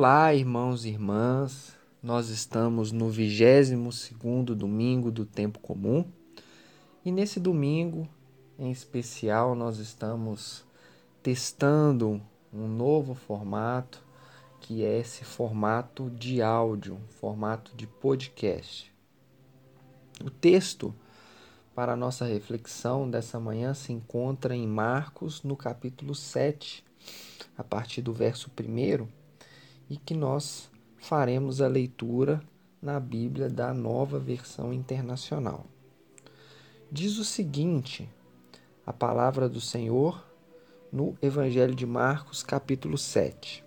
Olá, irmãos e irmãs. Nós estamos no 22º domingo do tempo comum. E nesse domingo, em especial, nós estamos testando um novo formato, que é esse formato de áudio, formato de podcast. O texto para a nossa reflexão dessa manhã se encontra em Marcos, no capítulo 7, a partir do verso 1, e que nós faremos a leitura na Bíblia da nova versão internacional. Diz o seguinte: a palavra do Senhor no Evangelho de Marcos, capítulo 7.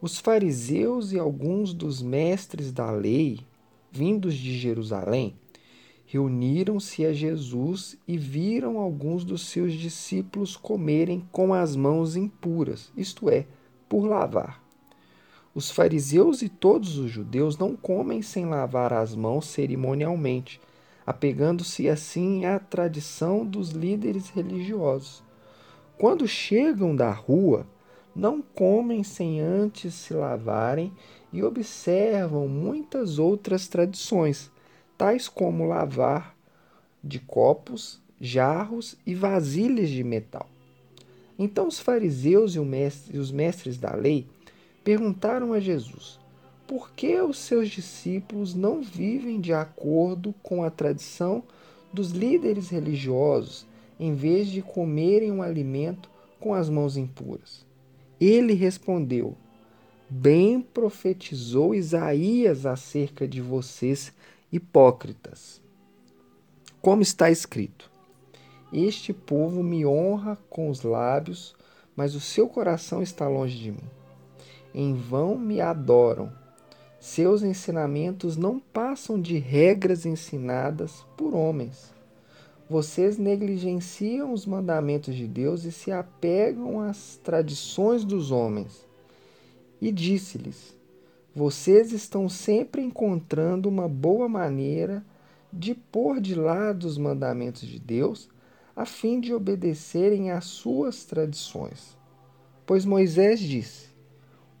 Os fariseus e alguns dos mestres da lei, vindos de Jerusalém, reuniram-se a Jesus e viram alguns dos seus discípulos comerem com as mãos impuras, isto é, por lavar. Os fariseus e todos os judeus não comem sem lavar as mãos cerimonialmente, apegando-se assim à tradição dos líderes religiosos. Quando chegam da rua, não comem sem antes se lavarem e observam muitas outras tradições tais como lavar de copos, jarros e vasilhas de metal. Então os fariseus e os mestres da lei perguntaram a Jesus: por que os seus discípulos não vivem de acordo com a tradição dos líderes religiosos, em vez de comerem um alimento com as mãos impuras? Ele respondeu: Bem profetizou Isaías acerca de vocês hipócritas. Como está escrito: Este povo me honra com os lábios, mas o seu coração está longe de mim. Em vão me adoram. Seus ensinamentos não passam de regras ensinadas por homens. Vocês negligenciam os mandamentos de Deus e se apegam às tradições dos homens. E disse-lhes: vocês estão sempre encontrando uma boa maneira de pôr de lado os mandamentos de Deus a fim de obedecerem às suas tradições. Pois Moisés disse: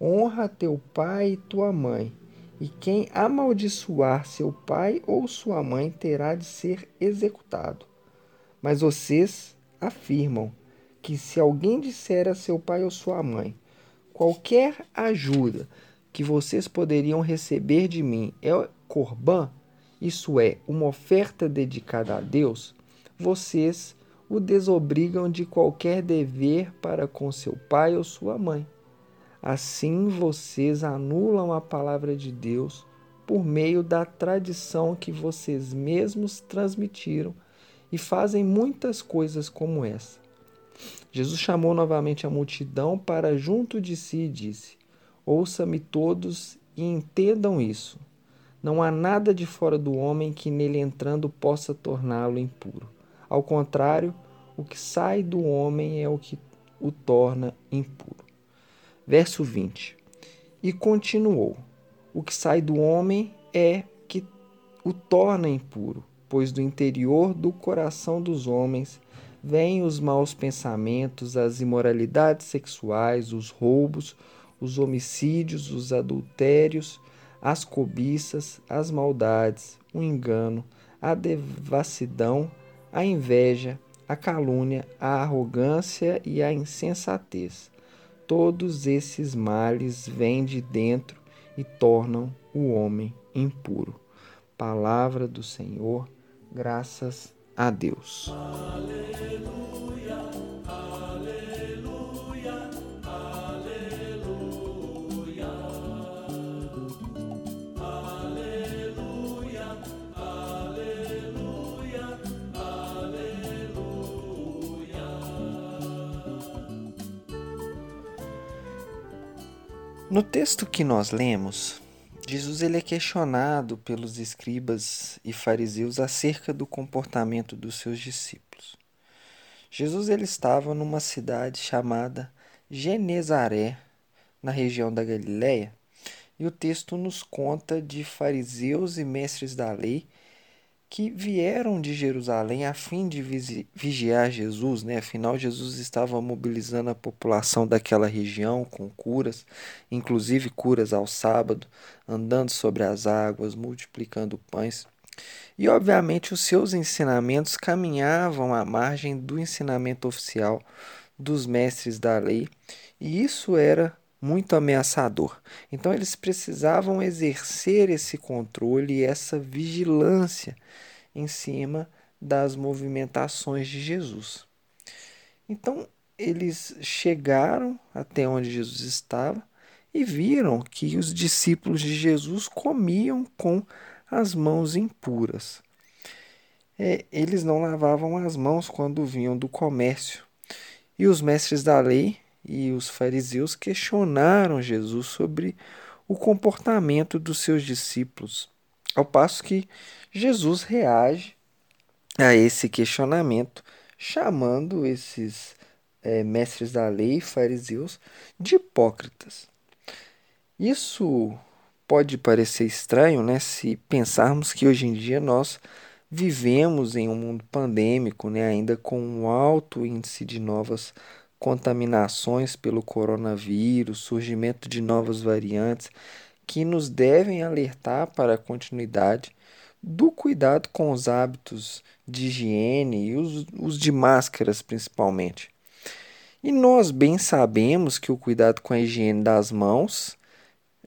Honra teu pai e tua mãe, e quem amaldiçoar seu pai ou sua mãe terá de ser executado. Mas vocês afirmam que se alguém disser a seu pai ou sua mãe qualquer ajuda que vocês poderiam receber de mim é corban, isso é, uma oferta dedicada a Deus, vocês o desobrigam de qualquer dever para com seu pai ou sua mãe. Assim vocês anulam a palavra de Deus por meio da tradição que vocês mesmos transmitiram e fazem muitas coisas como essa. Jesus chamou novamente a multidão para junto de si e disse: Ouça-me todos e entendam isso. Não há nada de fora do homem que nele entrando possa torná-lo impuro. Ao contrário, o que sai do homem é o que o torna impuro. Verso 20. E continuou: O que sai do homem é que o torna impuro, pois do interior do coração dos homens vêm os maus pensamentos, as imoralidades sexuais, os roubos, os homicídios, os adultérios, as cobiças, as maldades, o engano, a devassidão, a inveja, a calúnia, a arrogância e a insensatez. Todos esses males vêm de dentro e tornam o homem impuro. Palavra do Senhor, graças a Deus. Aleluia. No texto que nós lemos, Jesus ele é questionado pelos escribas e fariseus acerca do comportamento dos seus discípulos. Jesus ele estava numa cidade chamada Genezaré, na região da Galiléia, e o texto nos conta de fariseus e mestres da lei que vieram de Jerusalém a fim de vigiar Jesus, né? Afinal, Jesus estava mobilizando a população daquela região com curas, inclusive curas ao sábado, andando sobre as águas, multiplicando pães. E, obviamente, os seus ensinamentos caminhavam à margem do ensinamento oficial dos mestres da lei, e isso era muito ameaçador. Então eles precisavam exercer esse controle e essa vigilância em cima das movimentações de Jesus. Então, eles chegaram até onde Jesus estava e viram que os discípulos de Jesus comiam com as mãos impuras. É, eles não lavavam as mãos quando vinham do comércio. E os mestres da lei e os fariseus questionaram Jesus sobre o comportamento dos seus discípulos, ao passo que Jesus reage a esse questionamento, chamando esses é, mestres da lei fariseus de hipócritas. Isso pode parecer estranho, né, se pensarmos que hoje em dia nós vivemos em um mundo pandêmico, né, ainda com um alto índice de novas contaminações pelo coronavírus, surgimento de novas variantes que nos devem alertar para a continuidade do cuidado com os hábitos de higiene e os, os de máscaras principalmente. E nós bem sabemos que o cuidado com a higiene das mãos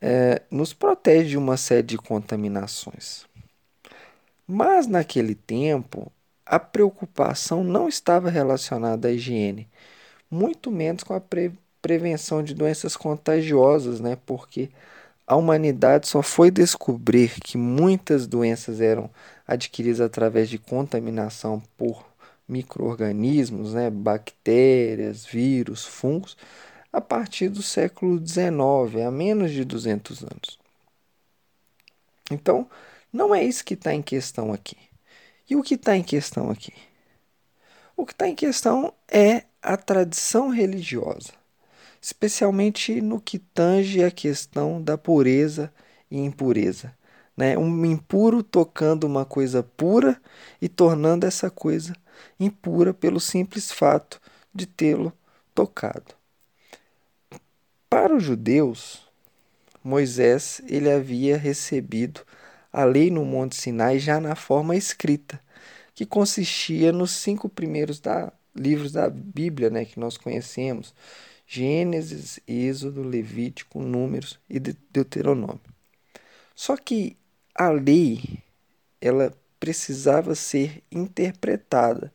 é, nos protege de uma série de contaminações. Mas naquele tempo, a preocupação não estava relacionada à higiene, muito menos com a pre prevenção de doenças contagiosas, né? Porque a humanidade só foi descobrir que muitas doenças eram adquiridas através de contaminação por microorganismos, né, bactérias, vírus, fungos, a partir do século XIX, há menos de 200 anos. Então, não é isso que está em questão aqui. E o que está em questão aqui? O que está em questão é a tradição religiosa, especialmente no que tange a questão da pureza e impureza. Né? Um impuro tocando uma coisa pura e tornando essa coisa impura pelo simples fato de tê-lo tocado. Para os judeus, Moisés ele havia recebido a lei no Monte Sinai já na forma escrita, que consistia nos cinco primeiros da, livros da Bíblia né, que nós conhecemos: Gênesis, Êxodo, Levítico, Números e Deuteronômio. Só que a lei ela precisava ser interpretada.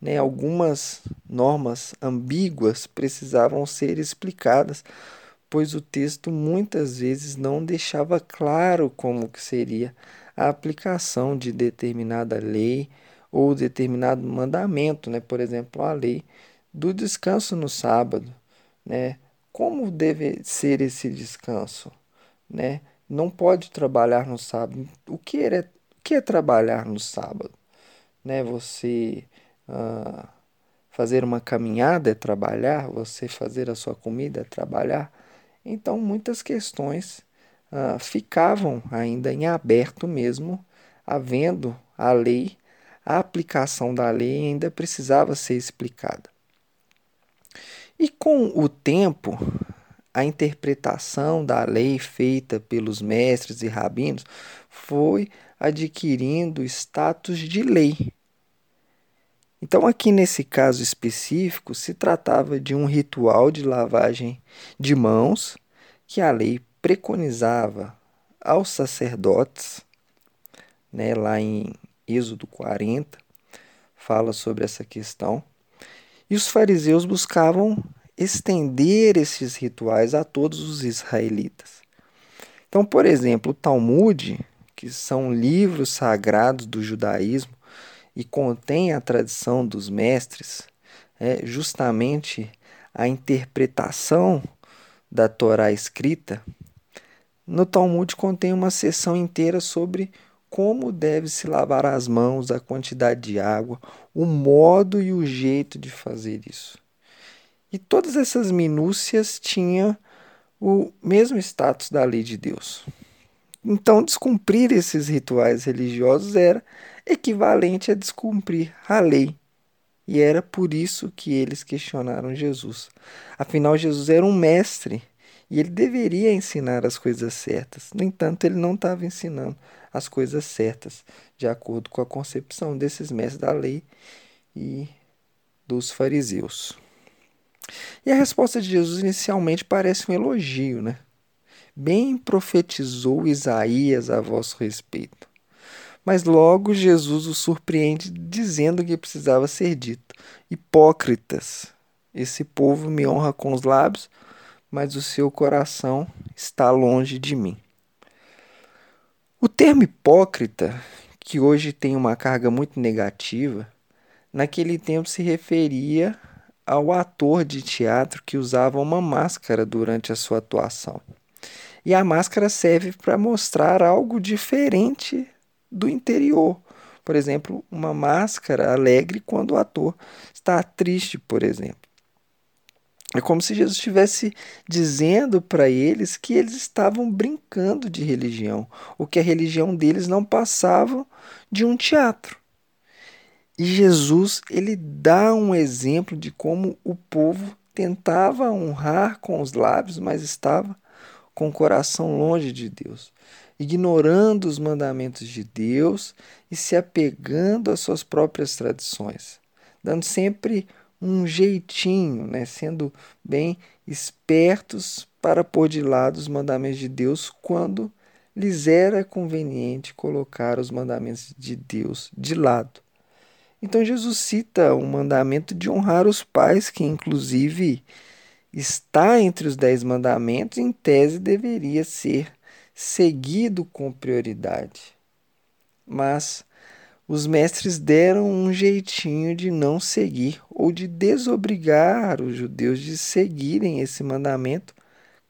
Né? Algumas normas ambíguas precisavam ser explicadas, pois o texto muitas vezes não deixava claro como que seria a aplicação de determinada lei ou determinado mandamento, né? por exemplo, a lei do descanso no sábado. Né? Como deve ser esse descanso? Né? Não pode trabalhar no sábado. O que é, que é trabalhar no sábado? Né? Você ah, fazer uma caminhada é trabalhar, você fazer a sua comida é trabalhar. Então, muitas questões ah, ficavam ainda em aberto mesmo, havendo a lei, a aplicação da lei ainda precisava ser explicada. E com o tempo, a interpretação da lei feita pelos mestres e rabinos foi adquirindo status de lei. Então, aqui nesse caso específico, se tratava de um ritual de lavagem de mãos que a lei preconizava aos sacerdotes, né, lá em Êxodo 40, fala sobre essa questão. E os fariseus buscavam estender esses rituais a todos os israelitas. Então, por exemplo, o Talmud, que são livros sagrados do judaísmo e contém a tradição dos mestres, é justamente a interpretação da Torá escrita. No Talmud contém uma seção inteira sobre como deve se lavar as mãos, a quantidade de água, o modo e o jeito de fazer isso. E todas essas minúcias tinham o mesmo status da lei de Deus. Então, descumprir esses rituais religiosos era equivalente a descumprir a lei. E era por isso que eles questionaram Jesus. Afinal, Jesus era um mestre e ele deveria ensinar as coisas certas. No entanto, ele não estava ensinando as coisas certas, de acordo com a concepção desses mestres da lei e dos fariseus. E a resposta de Jesus inicialmente parece um elogio, né? Bem profetizou Isaías a vosso respeito. Mas logo Jesus o surpreende dizendo que precisava ser dito: Hipócritas, esse povo me honra com os lábios, mas o seu coração está longe de mim. O termo hipócrita, que hoje tem uma carga muito negativa, naquele tempo se referia ao ator de teatro que usava uma máscara durante a sua atuação. E a máscara serve para mostrar algo diferente do interior. Por exemplo, uma máscara alegre quando o ator está triste, por exemplo. É como se Jesus estivesse dizendo para eles que eles estavam brincando de religião, o que a religião deles não passava de um teatro. E Jesus, ele dá um exemplo de como o povo tentava honrar com os lábios, mas estava com o coração longe de Deus, ignorando os mandamentos de Deus e se apegando às suas próprias tradições, dando sempre um jeitinho, né? sendo bem espertos para pôr de lado os mandamentos de Deus quando lhes era conveniente colocar os mandamentos de Deus de lado. Então Jesus cita o mandamento de honrar os pais, que inclusive está entre os dez mandamentos, em tese deveria ser seguido com prioridade. Mas os mestres deram um jeitinho de não seguir ou de desobrigar os judeus de seguirem esse mandamento,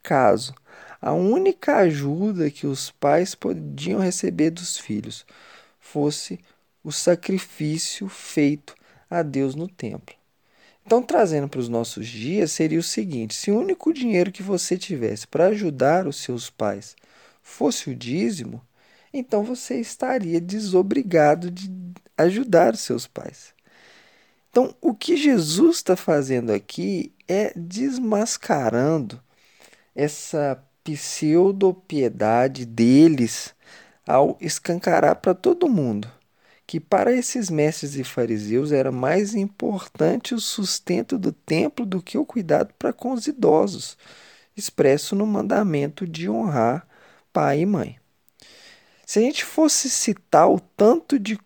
caso a única ajuda que os pais podiam receber dos filhos fosse o sacrifício feito a Deus no templo. Então, trazendo para os nossos dias, seria o seguinte: se o único dinheiro que você tivesse para ajudar os seus pais fosse o dízimo, então você estaria desobrigado de ajudar os seus pais. Então, o que Jesus está fazendo aqui é desmascarando essa pseudo-piedade deles ao escancarar para todo mundo que para esses mestres e fariseus era mais importante o sustento do templo do que o cuidado para com os idosos, expresso no mandamento de honrar pai e mãe. Se a gente fosse citar o tanto de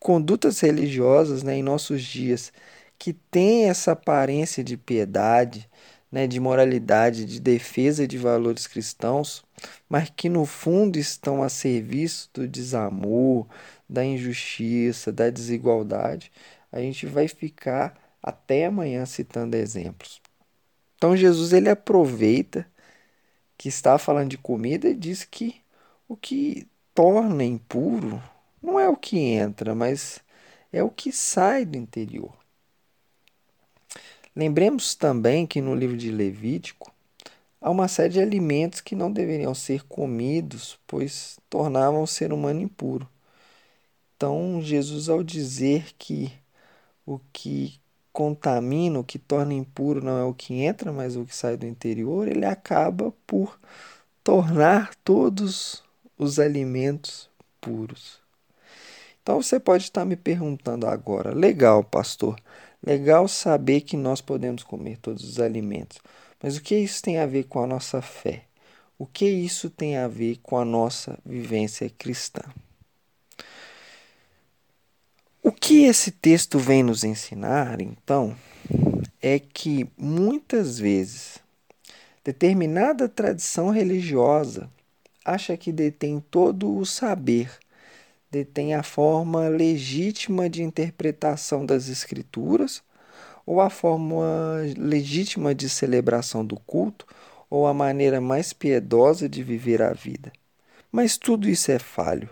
condutas religiosas né, em nossos dias que tem essa aparência de piedade, né, de moralidade, de defesa de valores cristãos, mas que no fundo estão a serviço do desamor, da injustiça, da desigualdade, a gente vai ficar até amanhã citando exemplos. Então Jesus ele aproveita que está falando de comida e diz que o que torna impuro não é o que entra, mas é o que sai do interior. Lembremos também que no livro de Levítico há uma série de alimentos que não deveriam ser comidos, pois tornavam o ser humano impuro. Então, Jesus, ao dizer que o que contamina, o que torna impuro não é o que entra, mas o que sai do interior, ele acaba por tornar todos os alimentos puros. Então você pode estar me perguntando agora, legal, pastor, Legal saber que nós podemos comer todos os alimentos, mas o que isso tem a ver com a nossa fé? O que isso tem a ver com a nossa vivência cristã? O que esse texto vem nos ensinar, então, é que muitas vezes determinada tradição religiosa acha que detém todo o saber detém a forma legítima de interpretação das Escrituras, ou a forma legítima de celebração do culto, ou a maneira mais piedosa de viver a vida. Mas tudo isso é falho.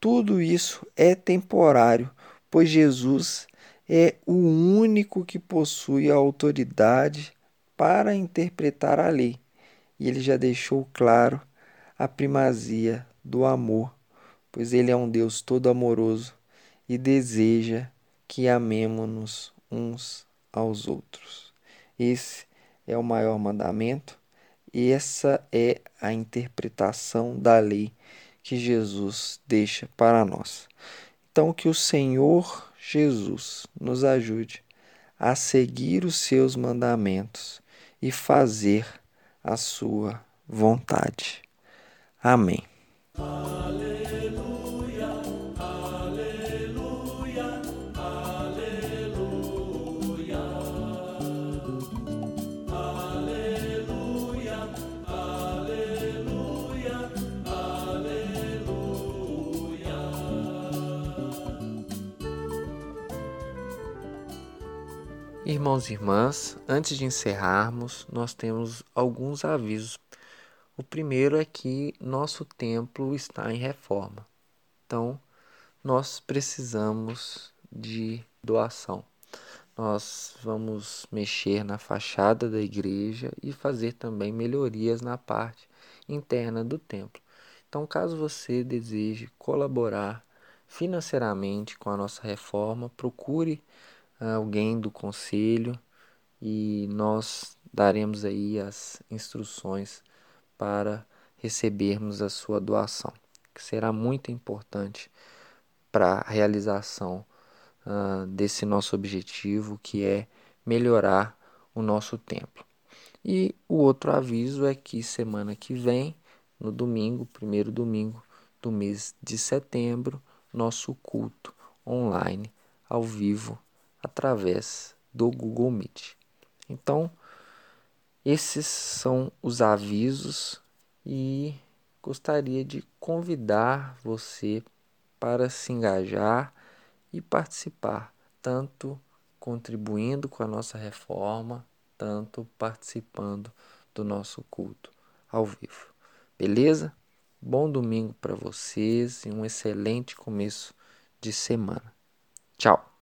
Tudo isso é temporário, pois Jesus é o único que possui a autoridade para interpretar a lei. E ele já deixou claro a primazia do amor pois Ele é um Deus todo amoroso e deseja que amemos-nos uns aos outros. Esse é o maior mandamento e essa é a interpretação da lei que Jesus deixa para nós. Então, que o Senhor Jesus nos ajude a seguir os seus mandamentos e fazer a sua vontade. Amém. Aleluia, aleluia, aleluia, aleluia, aleluia, aleluia. Irmãos e irmãs, antes de encerrarmos, nós temos alguns avisos o primeiro é que nosso templo está em reforma. Então, nós precisamos de doação. Nós vamos mexer na fachada da igreja e fazer também melhorias na parte interna do templo. Então, caso você deseje colaborar financeiramente com a nossa reforma, procure ah, alguém do conselho e nós daremos aí as instruções para recebermos a sua doação, que será muito importante para a realização uh, desse nosso objetivo, que é melhorar o nosso templo. E o outro aviso é que semana que vem, no domingo, primeiro domingo do mês de setembro, nosso culto online ao vivo através do Google Meet. Então, esses são os avisos e gostaria de convidar você para se engajar e participar, tanto contribuindo com a nossa reforma, tanto participando do nosso culto ao vivo. Beleza? Bom domingo para vocês e um excelente começo de semana. Tchau!